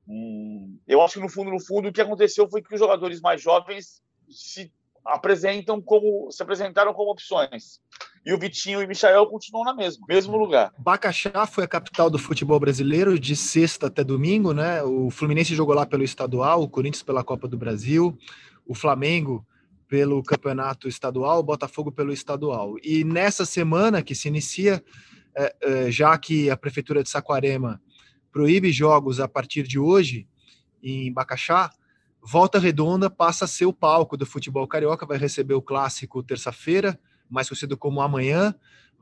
Hum, eu acho que no fundo, no fundo, o que aconteceu foi que os jogadores mais jovens se apresentam como se apresentaram como opções e o Vitinho e o Michael continuam na mesma, mesmo lugar. Bacaxá foi a capital do futebol brasileiro de sexta até domingo, né? O Fluminense jogou lá pelo estadual, o Corinthians pela Copa do Brasil, o Flamengo pelo campeonato estadual, o Botafogo pelo estadual. E nessa semana que se inicia, já que a prefeitura de Saquarema proíbe jogos a partir de hoje em Bacaxá, Volta Redonda passa a ser o palco do futebol carioca, vai receber o clássico terça-feira mais conhecido como Amanhã,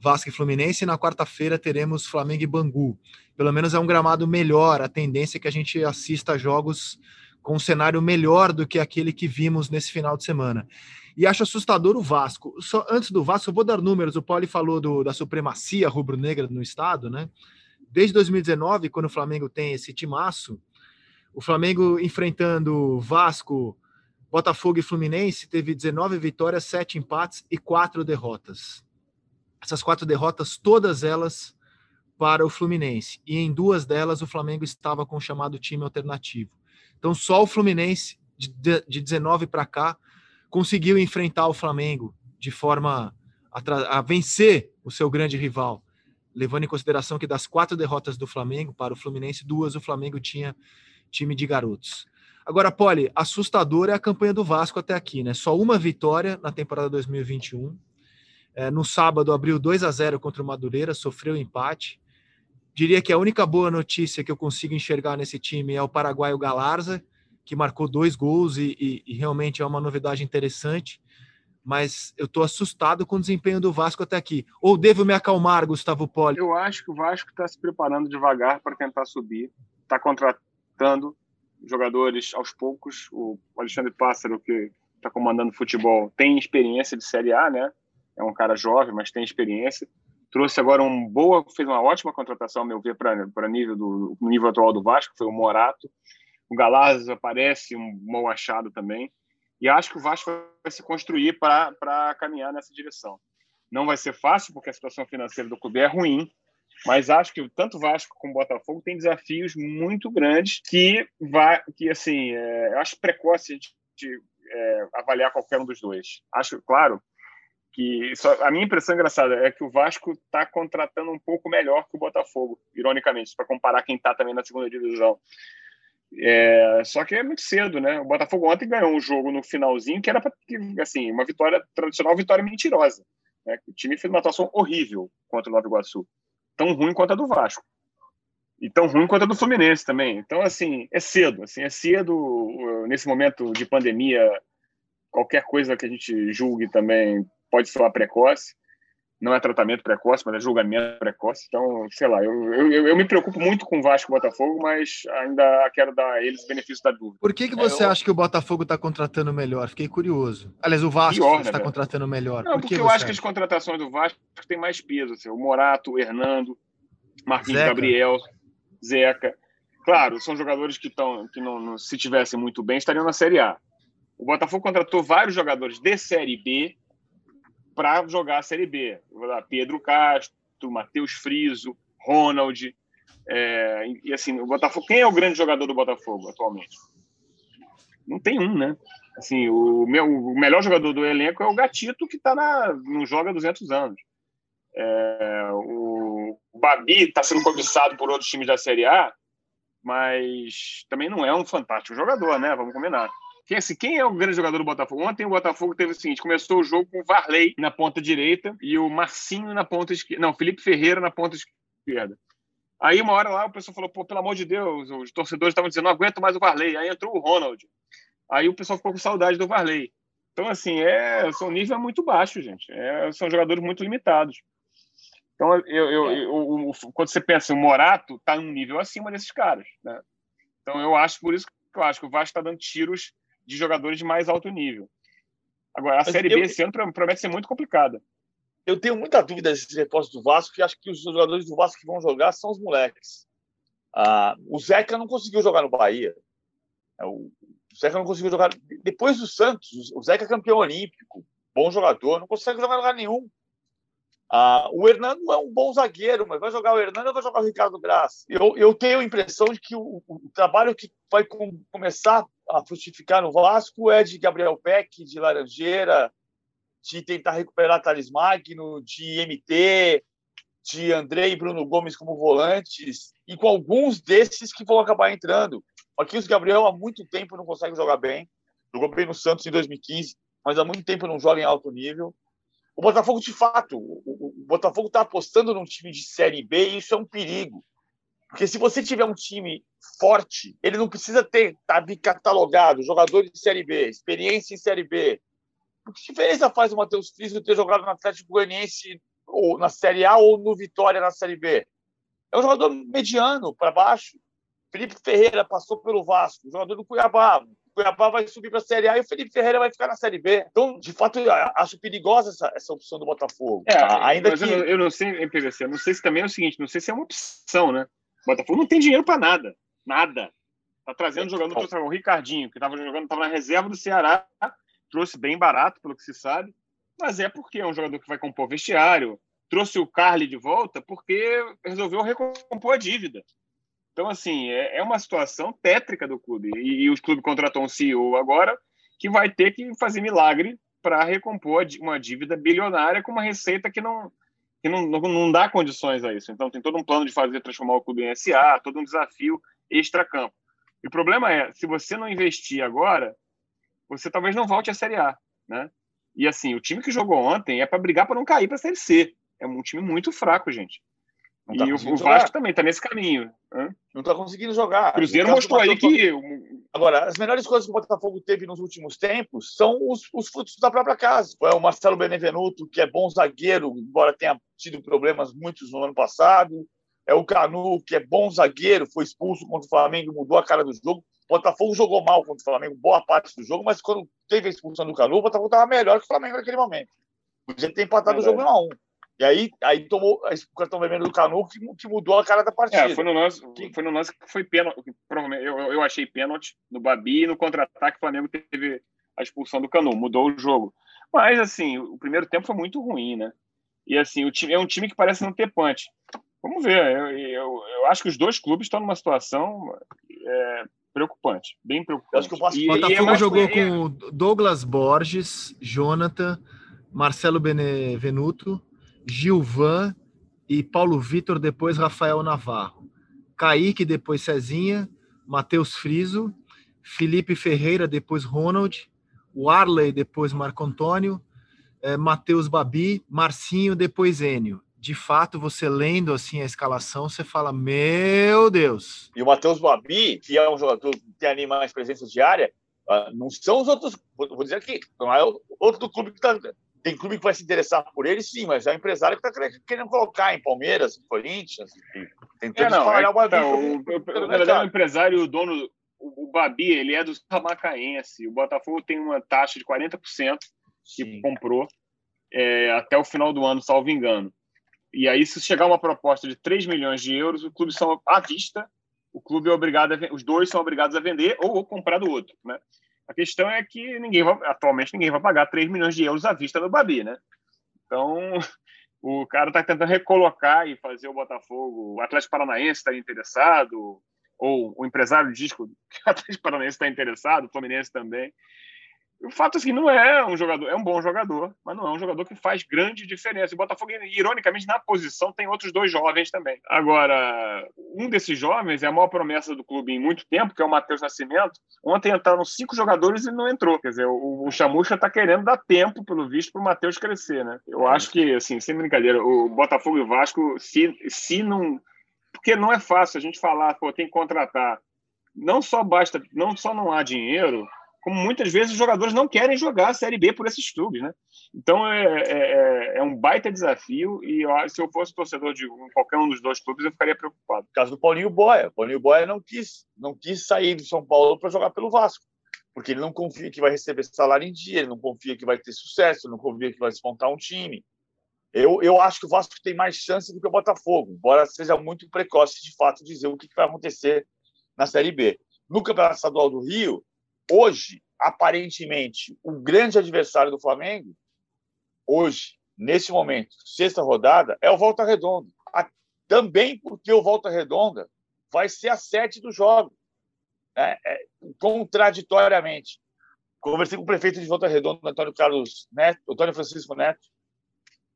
Vasco e Fluminense, e na quarta-feira teremos Flamengo e Bangu. Pelo menos é um gramado melhor, a tendência é que a gente assista jogos com um cenário melhor do que aquele que vimos nesse final de semana. E acho assustador o Vasco. Só antes do Vasco, eu vou dar números. O Paulo falou do, da supremacia rubro-negra no estado, né? Desde 2019, quando o Flamengo tem esse timaço, o Flamengo enfrentando Vasco, Botafogo e Fluminense teve 19 vitórias, 7 empates e 4 derrotas. Essas quatro derrotas, todas elas para o Fluminense. E em duas delas o Flamengo estava com o chamado time alternativo. Então só o Fluminense, de 19 para cá, conseguiu enfrentar o Flamengo de forma a, a vencer o seu grande rival. Levando em consideração que das quatro derrotas do Flamengo para o Fluminense, duas o Flamengo tinha time de garotos. Agora, Poli, assustador é a campanha do Vasco até aqui, né? Só uma vitória na temporada 2021. É, no sábado abriu 2 a 0 contra o Madureira, sofreu empate. Diria que a única boa notícia que eu consigo enxergar nesse time é o paraguaio Galarza, que marcou dois gols e, e, e realmente é uma novidade interessante. Mas eu estou assustado com o desempenho do Vasco até aqui. Ou devo me acalmar, Gustavo Poli? Eu acho que o Vasco está se preparando devagar para tentar subir. Está contratando jogadores aos poucos. O Alexandre Pássaro, que está comandando futebol, tem experiência de Série A, né? É um cara jovem, mas tem experiência. Trouxe agora um boa, fez uma ótima contratação, ao meu ver, para nível do nível atual do Vasco, foi o Morato. O Galaz aparece um bom achado também. E acho que o Vasco vai se construir para caminhar nessa direção. Não vai ser fácil, porque a situação financeira do clube é ruim, mas acho que tanto Vasco como Botafogo tem desafios muito grandes que vai, que assim, é, acho precoce gente é, avaliar qualquer um dos dois. Acho, claro, que só, a minha impressão engraçada é que o Vasco está contratando um pouco melhor que o Botafogo, ironicamente, para comparar quem está também na segunda divisão. É, só que é muito cedo, né? O Botafogo ontem ganhou um jogo no finalzinho que era para assim uma vitória tradicional, vitória mentirosa. Né? O time fez uma atuação horrível contra o Nova Iguaçu tão ruim quanto a do Vasco. E tão ruim quanto a do Fluminense também. Então, assim, é cedo. Assim, é cedo, nesse momento de pandemia, qualquer coisa que a gente julgue também pode soar precoce. Não é tratamento precoce, mas é julgamento precoce. Então, sei lá, eu, eu, eu me preocupo muito com o Vasco e o Botafogo, mas ainda quero dar a eles o benefício da dúvida. Por que, que você é, eu... acha que o Botafogo está contratando melhor? Fiquei curioso. Aliás, o Vasco está né, contratando melhor. Não, Por porque eu acho que as contratações do Vasco têm mais peso. Assim, o Morato, o Hernando, Marquinhos Zeca. Gabriel, Zeca. Claro, são jogadores que, estão que não, não, se tivessem muito bem, estariam na Série A. O Botafogo contratou vários jogadores de Série B para jogar a Série B. Pedro Castro, Matheus Friso, Ronald. É, e assim, o Botafogo. Quem é o grande jogador do Botafogo atualmente? Não tem um, né? Assim, o, meu, o melhor jogador do elenco é o Gatito, que tá na, não joga há 200 anos. É, o, Babi está sendo cobiçado por outros times da Série A, mas também não é um fantástico jogador, né? Vamos combinar. Quem, assim, quem é o grande jogador do Botafogo? Ontem o Botafogo teve o seguinte: começou o jogo com o Varley na ponta direita e o Marcinho na ponta esquerda. Não, Felipe Ferreira na ponta esquerda. Aí, uma hora lá, o pessoal falou: pô, pelo amor de Deus, os torcedores estavam dizendo, não aguento mais o Varley. Aí entrou o Ronald. Aí o pessoal ficou com saudade do Varley. Então, assim, é, seu nível é muito baixo, gente. É, são jogadores muito limitados. Então, eu, eu, eu, quando você pensa, o Morato está num nível acima desses caras. Né? Então, eu acho, por isso que eu acho que o Vasco está dando tiros de jogadores de mais alto nível. Agora, a Mas Série eu, B esse ano promete ser muito complicada. Eu tenho muita dúvida desses reforços do Vasco, que acho que os jogadores do Vasco que vão jogar são os moleques. Ah, o Zeca não conseguiu jogar no Bahia. É, o Zeca não conseguiu jogar. Depois do Santos, o Zeca é campeão olímpico, bom jogador, não consegue jogar em lugar nenhum. Ah, o Hernando é um bom zagueiro, mas vai jogar o Hernando ou vai jogar o Ricardo Graça? Eu, eu tenho a impressão de que o, o trabalho que vai com, começar a frutificar no Vasco é de Gabriel Peck, de Laranjeira, de tentar recuperar Thales Magno, de MT, de André e Bruno Gomes como volantes, e com alguns desses que vão acabar entrando. Marquinhos Gabriel há muito tempo não consegue jogar bem, jogou bem no Santos em 2015, mas há muito tempo não joga em alto nível. O Botafogo, de fato, o Botafogo está apostando num time de Série B e isso é um perigo. Porque se você tiver um time forte, ele não precisa ter tá, catalogado jogador de Série B, experiência em Série B. O que diferença faz o Matheus Friso ter jogado no Atlético Goianiense ou na Série A ou no Vitória na Série B? É um jogador mediano para baixo. Felipe Ferreira passou pelo Vasco, jogador do Cuiabá. Cuiabá vai subir para a Série A e o Felipe Ferreira vai ficar na Série B. Então, de fato, eu acho perigosa essa, essa opção do Botafogo. É, tá? ainda mas que... eu, não, eu não sei, PVC, eu não sei se também é o seguinte, não sei se é uma opção, né? O Botafogo não tem dinheiro para nada. Nada. Tá trazendo jogador, trouxe o Ricardinho, que estava jogando, estava na reserva do Ceará, trouxe bem barato, pelo que se sabe, mas é porque é um jogador que vai compor vestiário, trouxe o Carly de volta porque resolveu recompor a dívida. Então, assim, é, é uma situação tétrica do clube. E, e o clube contratou um CEO agora que vai ter que fazer milagre para recompor uma dívida bilionária com uma receita que não, que não, não, não, dá condições a isso. Então, tem todo um plano de fazer transformar o clube em SA, todo um desafio extra-campo. E o problema é, se você não investir agora, você talvez não volte à Série A, né? E assim, o time que jogou ontem é para brigar para não cair para a Série C. É um time muito fraco, gente. Tá e o, o Vasco também está nesse caminho. Hã? Não está conseguindo jogar. O Cruzeiro mostrou aí que. Agora, as melhores coisas que o Botafogo teve nos últimos tempos são os, os frutos da própria casa. É o Marcelo Benevenuto, que é bom zagueiro, embora tenha tido problemas muitos no ano passado. É o Canu, que é bom zagueiro, foi expulso contra o Flamengo, mudou a cara do jogo. O Botafogo jogou mal contra o Flamengo boa parte do jogo, mas quando teve a expulsão do Canu, o Botafogo estava melhor que o Flamengo naquele momento. Podia ter empatado é o jogo 1 a 1 e aí, aí tomou o cartão vermelho do Canu que, que mudou a cara da partida. É, foi no lance, foi no lance que foi pênalti. Eu, eu achei pênalti no Babi e no contra-ataque o Flamengo teve a expulsão do Canu, mudou o jogo. Mas, assim, o primeiro tempo foi muito ruim, né? E, assim, o time é um time que parece não ter punch. Vamos ver. Eu, eu, eu acho que os dois clubes estão numa situação é, preocupante, bem preocupante. Eu acho que o Botafogo é jogou com Douglas Borges, Jonathan, Marcelo Benevenuto, Gilvan e Paulo Vitor, depois Rafael Navarro. Kaique, depois Cezinha, Matheus Friso, Felipe Ferreira, depois Ronald, Warley, depois Marco Antônio, é, Matheus Babi, Marcinho, depois Enio. De fato, você lendo assim a escalação, você fala, meu Deus. E o Matheus Babi, que é um jogador que tem ali mais presença diária, ah, não são os outros, vou dizer aqui, não é outro clube que está tem clube que vai se interessar por ele, sim, mas é o empresário que está querendo colocar em Palmeiras, em Corinthians, tentando é, não, é, o Babi. Então, o, o, o, empresário, o dono, o, o Babi, ele é do Macaense. O Botafogo tem uma taxa de 40% que sim. comprou é, até o final do ano, salvo engano. E aí, se chegar uma proposta de 3 milhões de euros, o clube são à vista, o clube é obrigado a, os dois são obrigados a vender ou, comprar do outro, né? A questão é que ninguém vai, atualmente ninguém vai pagar 3 milhões de euros à vista no Babi, né? Então, o cara está tentando recolocar e fazer o Botafogo. O Atlético Paranaense está interessado, ou o empresário diz que o Atlético Paranaense está interessado, o Fluminense também. O fato é que não é um jogador, é um bom jogador, mas não é um jogador que faz grande diferença. O Botafogo, ironicamente, na posição tem outros dois jovens também. Agora, um desses jovens é a maior promessa do clube em muito tempo, que é o Matheus Nascimento. Ontem entraram cinco jogadores e não entrou. Quer dizer, o, o está querendo dar tempo, pelo visto, para o Matheus crescer, né? Eu acho que, assim, sem brincadeira, o Botafogo e o Vasco, se, se não. Porque não é fácil a gente falar, pô, tem que contratar. Não só basta, não só não há dinheiro, como muitas vezes os jogadores não querem jogar a Série B por esses clubes, né? Então é, é, é, é um baita desafio e eu, se eu fosse torcedor de qualquer um dos dois clubes eu ficaria preocupado. No caso do Paulinho Boia, Paulinho Boia não quis, não quis sair do São Paulo para jogar pelo Vasco, porque ele não confia que vai receber salário em dia, ele não confia que vai ter sucesso, ele não confia que vai desmontar um time. Eu, eu acho que o Vasco tem mais chance do que o Botafogo, embora seja muito precoce de fato dizer o que vai acontecer na Série B. No Campeonato Estadual do Rio, Hoje, aparentemente, o grande adversário do Flamengo, hoje, nesse momento, sexta rodada, é o Volta Redonda. Também porque o Volta Redonda vai ser a sete do jogo. Né? É, contraditoriamente. Conversei com o prefeito de Volta Redonda, Antônio Carlos Neto, Antônio Francisco Neto,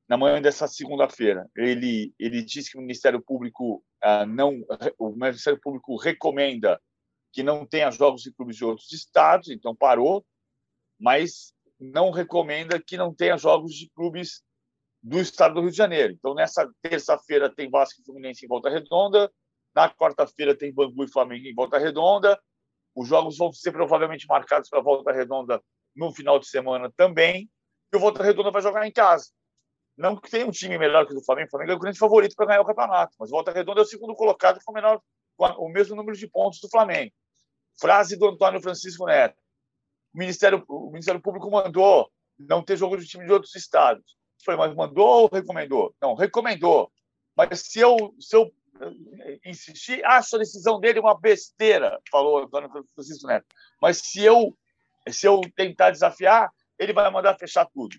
na manhã dessa segunda-feira. Ele, ele disse que o Ministério Público ah, não, o Ministério Público recomenda que não tenha jogos de clubes de outros estados, então parou, mas não recomenda que não tenha jogos de clubes do estado do Rio de Janeiro. Então, nessa terça-feira tem Vasco e Fluminense em Volta Redonda, na quarta-feira tem Bangu e Flamengo em Volta Redonda, os jogos vão ser provavelmente marcados para Volta Redonda no final de semana também, e o Volta Redonda vai jogar em casa. Não que tenha um time melhor que o do Flamengo, o Flamengo é o grande favorito para ganhar o campeonato, mas Volta Redonda é o segundo colocado com o, menor, com o mesmo número de pontos do Flamengo. Frase do Antônio Francisco Neto. O Ministério, o Ministério Público mandou não ter jogo de time de outros estados. Foi, mas mandou ou recomendou? Não, recomendou. Mas se eu, se eu eh, insistir, acho a decisão dele uma besteira, falou Antônio Francisco Neto. Mas se eu, se eu tentar desafiar, ele vai mandar fechar tudo.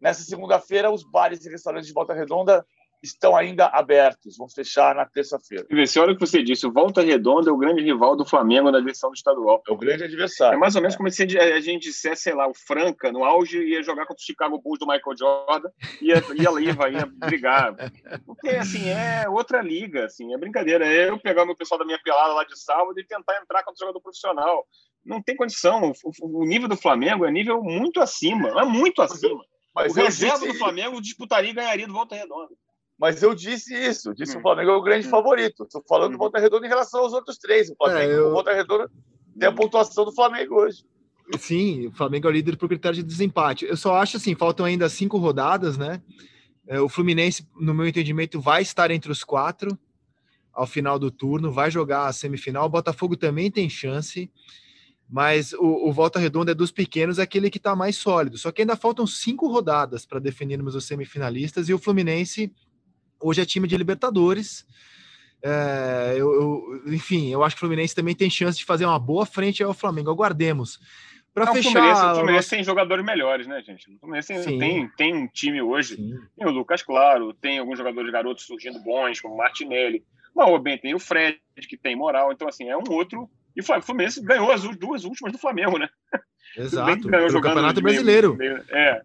Nessa segunda-feira, os bares e restaurantes de Volta Redonda estão ainda abertos. Vão fechar na terça-feira. Você olha o que você disse, o Volta Redonda é o grande rival do Flamengo na divisão do estadual. É o grande adversário. É mais ou menos é. como se a gente dissesse, sei lá, o Franca, no auge, ia jogar contra o Chicago Bulls do Michael Jordan, ia, ia liva, ia brigar. Porque, assim, é outra liga, assim, é brincadeira. É eu pegar o meu pessoal da minha pelada lá de sábado e tentar entrar contra o jogador profissional. Não tem condição. O, o nível do Flamengo é nível muito acima, é muito acima. Mas o reserva do Flamengo disputaria e ganharia do Volta Redonda. Mas eu disse isso, disse hum. o Flamengo é o grande hum. favorito. Estou falando do hum. Volta Redonda em relação aos outros três. O Flamengo, é, eu... o Volta Redonda tem a pontuação do Flamengo hoje. Sim, o Flamengo é o líder por critério de desempate. Eu só acho assim, faltam ainda cinco rodadas, né? É, o Fluminense, no meu entendimento, vai estar entre os quatro ao final do turno, vai jogar a semifinal. O Botafogo também tem chance, mas o, o Volta Redonda é dos pequenos, é aquele que está mais sólido. Só que ainda faltam cinco rodadas para definirmos os semifinalistas e o Fluminense hoje é time de Libertadores. É, eu, eu, enfim, eu acho que o Fluminense também tem chance de fazer uma boa frente ao Flamengo. Aguardemos. Para fechar. O Fluminense, o Fluminense tem jogadores melhores, né, gente? O Fluminense tem, tem um time hoje. Sim. Tem o Lucas Claro, tem alguns jogadores garotos surgindo bons, como o Martinelli. Mas bem, tem o Fred, que tem moral. Então, assim, é um outro. E o Fluminense ganhou as duas últimas do Flamengo, né? Exato. Ganhou jogando Campeonato Brasileiro. Meio, é,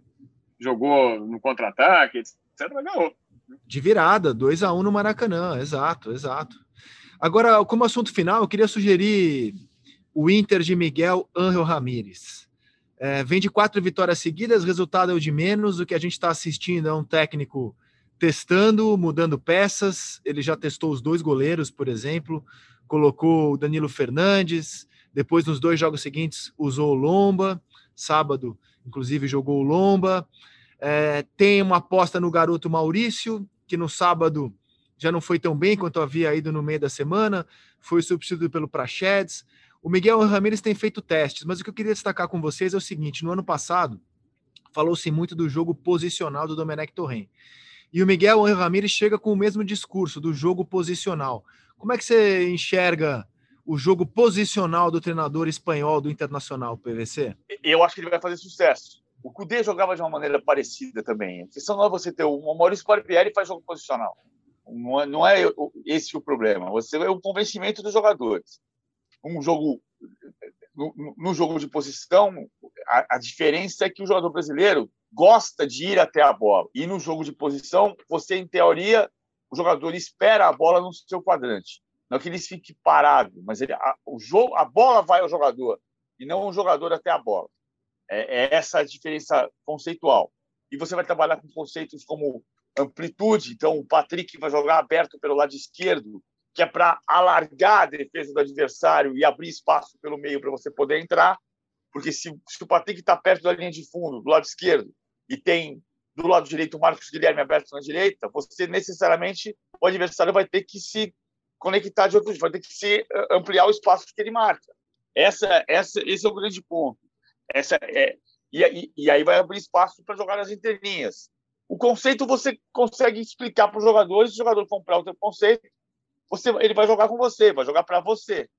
jogou no contra-ataque, etc. Mas ganhou. De virada, 2 a 1 um no Maracanã, exato, exato. Agora, como assunto final, eu queria sugerir o Inter de Miguel Ángel Ramírez. É, vem de quatro vitórias seguidas, resultado é o de menos. O que a gente está assistindo é um técnico testando, mudando peças. Ele já testou os dois goleiros, por exemplo, colocou o Danilo Fernandes. Depois, nos dois jogos seguintes, usou o Lomba. Sábado, inclusive, jogou o Lomba. É, tem uma aposta no garoto Maurício, que no sábado já não foi tão bem quanto havia ido no meio da semana, foi substituído pelo Prachedes. O Miguel Ramírez tem feito testes, mas o que eu queria destacar com vocês é o seguinte: no ano passado, falou-se muito do jogo posicional do Domenech Torren. E o Miguel Ramírez chega com o mesmo discurso do jogo posicional. Como é que você enxerga o jogo posicional do treinador espanhol do Internacional, PVC? Eu acho que ele vai fazer sucesso. O Cudê jogava de uma maneira parecida também. A questão não é você ter o Maurício Barbieri faz jogo posicional. Não é, não é esse o problema. Você é o convencimento dos jogadores. Um jogo no, no jogo de posição, a, a, diferença é que o jogador brasileiro gosta de ir até a bola. E no jogo de posição, você, em teoria, o jogador espera a bola no seu quadrante. Não é que ele fique parado, mas ele, a, o jogo, a bola vai ao jogador e não o jogador até a bola. É, é essa a diferença conceitual. E você vai trabalhar com conceitos como amplitude. Então, o Patrick vai jogar aberto pelo lado esquerdo, que é para alargar a defesa do adversário e abrir espaço pelo meio para você poder entrar. Porque se, se o Patrick está perto da linha de fundo, do lado esquerdo, e tem do lado direito o Marcos Guilherme aberto na direita, você necessariamente, o adversário vai ter que se conectar de outro vai ter que se eh, ampliar o espaço que ele marca. Essa, essa, esse é o grande ponto. Essa é, e, e aí vai abrir espaço para jogar nas entrelinhas. O conceito você consegue explicar para os jogadores, se o jogador comprar o seu conceito, você, ele vai jogar com você, vai jogar para você.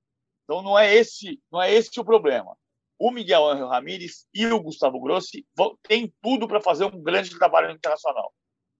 Então não é esse, não é esse o problema. O Miguel Angel Ramírez e o Gustavo Grossi vão, têm tudo para fazer um grande trabalho internacional,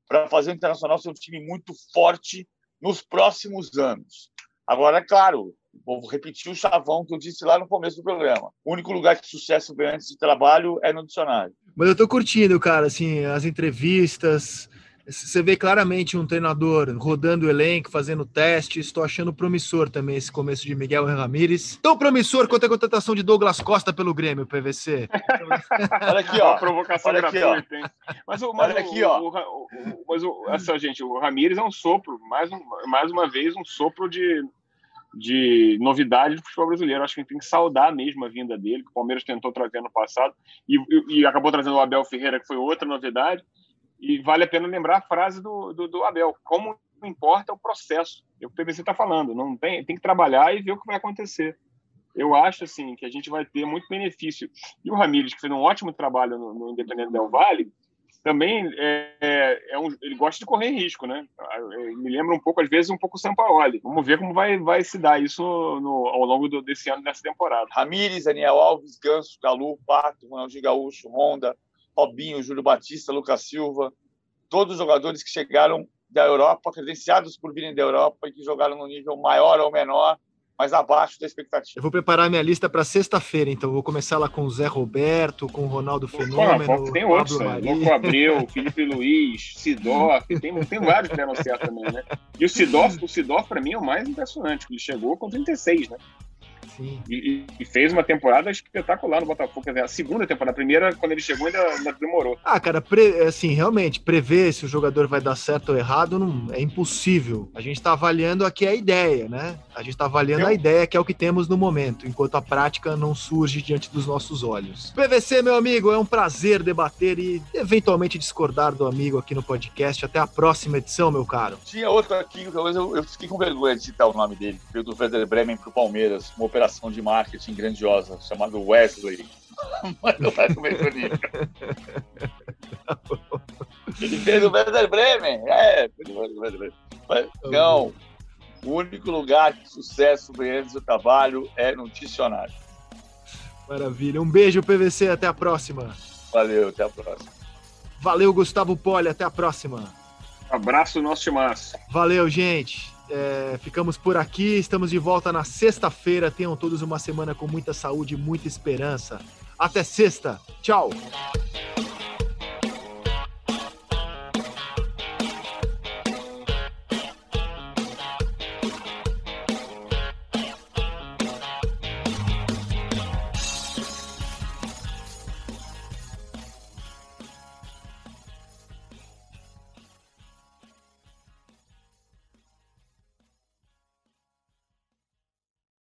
para fazer o internacional ser um time muito forte nos próximos anos. Agora, é claro, vou repetir o chavão que eu disse lá no começo do programa. O único lugar que sucesso vem antes de trabalho é no dicionário. Mas eu tô curtindo, cara, assim, as entrevistas. Você vê claramente um treinador rodando o elenco, fazendo testes. Estou achando promissor também esse começo de Miguel Ramírez. Tão promissor quanto a contratação de Douglas Costa pelo Grêmio, PVC. olha aqui, ó. provocação olha gratuita, hein? Mas, o, mas olha aqui, ó. O, o, o, mas o, essa, gente, o Ramírez é um sopro, mais, um, mais uma vez, um sopro de de novidade do futebol brasileiro. Acho que a gente tem que saudar mesmo a vinda dele, que o Palmeiras tentou trazer no passado e, e, acabou trazendo o Abel Ferreira, que foi outra novidade. E vale a pena lembrar a frase do, do, do Abel: como importa o processo. É o que o PVC está falando. Não tem, tem que trabalhar e ver o que vai acontecer. Eu acho assim que a gente vai ter muito benefício. E o Ramires, que fez um ótimo trabalho no, no Independente Del Vale, também é, é, um, ele gosta de correr risco, né? Me lembra um pouco, às vezes, um pouco o Sampaoli. Vamos ver como vai, vai se dar isso no, ao longo do, desse ano, dessa temporada. Ramires, Daniel Alves, Ganso, Galu, Pato, Ronaldinho Gaúcho, Honda, Robinho, Júlio Batista, Lucas Silva, todos os jogadores que chegaram da Europa, credenciados por virem da Europa e que jogaram no nível maior ou menor mas abaixo da expectativa. Eu vou preparar minha lista para sexta-feira, então. Vou começar lá com o Zé Roberto, com o Ronaldo Fenômeno. Pô, tem outros, né? Louco Abreu, Felipe Luiz, Sidorf, tem, tem vários que deram certo também, né? E o Sidorf, o Sidorf, para mim, é o mais impressionante, ele chegou com 36, né? E, e, fez uma temporada espetacular no Botafogo. Quer dizer, a segunda temporada, a primeira, quando ele chegou, ainda, ainda demorou. Ah, cara, pre, assim, realmente, prever se o jogador vai dar certo ou errado não, é impossível. A gente está avaliando aqui a ideia, né? A gente está avaliando Eu... a ideia, que é o que temos no momento, enquanto a prática não surge diante dos nossos olhos. PVC, meu amigo, é um prazer debater e eventualmente discordar do amigo aqui no podcast. Até a próxima edição, meu caro. Tinha outro aqui, talvez eu, eu fiquei com vergonha de citar o nome dele, do Werder Bremen pro Palmeiras, uma operação operação de marketing grandiosa chamada Wesley. Mas não vai comer comigo. Ele fez o Werder Bremen. É, fez o Werder Bremen. Mas, não, o único lugar de sucesso antes do trabalho é no dicionário. Maravilha. Um beijo, PVC. Até a próxima. Valeu, até a próxima. Valeu, Gustavo Poli. Até a próxima. Abraço, nosso timaço. Valeu, gente. É, ficamos por aqui, estamos de volta na sexta-feira. Tenham todos uma semana com muita saúde e muita esperança. Até sexta. Tchau.